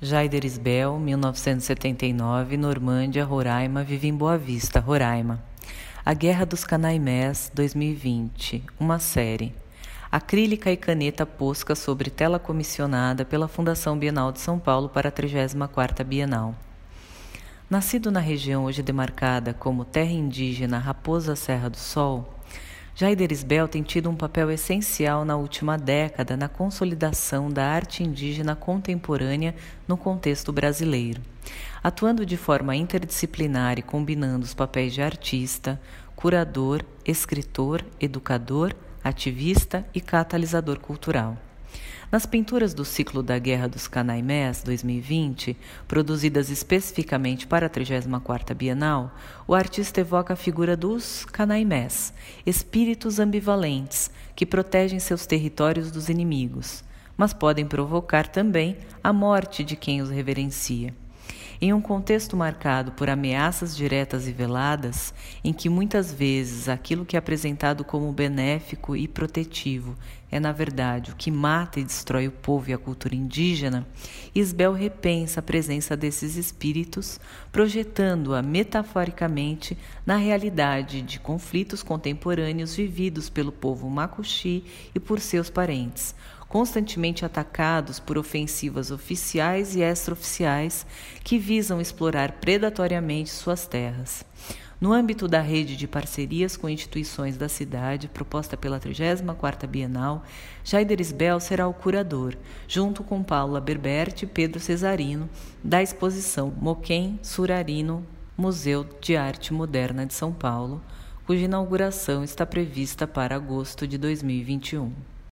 Jaider Isbel, 1979, Normândia, Roraima, vive em Boa Vista, Roraima. A Guerra dos Canaimés, 2020, uma série. Acrílica e caneta posca sobre tela comissionada pela Fundação Bienal de São Paulo para a 34ª Bienal. Nascido na região hoje demarcada como terra indígena Raposa Serra do Sol, Jaider Isbel tem tido um papel essencial na última década na consolidação da arte indígena contemporânea no contexto brasileiro, atuando de forma interdisciplinar e combinando os papéis de artista, curador, escritor, educador, ativista e catalisador cultural. Nas pinturas do ciclo da Guerra dos Canaimés 2020, produzidas especificamente para a 34ª Bienal, o artista evoca a figura dos Canaimés, espíritos ambivalentes que protegem seus territórios dos inimigos, mas podem provocar também a morte de quem os reverencia. Em um contexto marcado por ameaças diretas e veladas, em que muitas vezes aquilo que é apresentado como benéfico e protetivo é, na verdade, o que mata e destrói o povo e a cultura indígena, Isbel repensa a presença desses espíritos, projetando-a metaforicamente na realidade de conflitos contemporâneos vividos pelo povo macuxi e por seus parentes, constantemente atacados por ofensivas oficiais e extraoficiais que visam explorar predatoriamente suas terras. No âmbito da rede de parcerias com instituições da cidade, proposta pela 34ª Bienal, Jaider Isbel será o curador, junto com Paula Berberti e Pedro Cesarino, da exposição Moquém Surarino, Museu de Arte Moderna de São Paulo, cuja inauguração está prevista para agosto de 2021.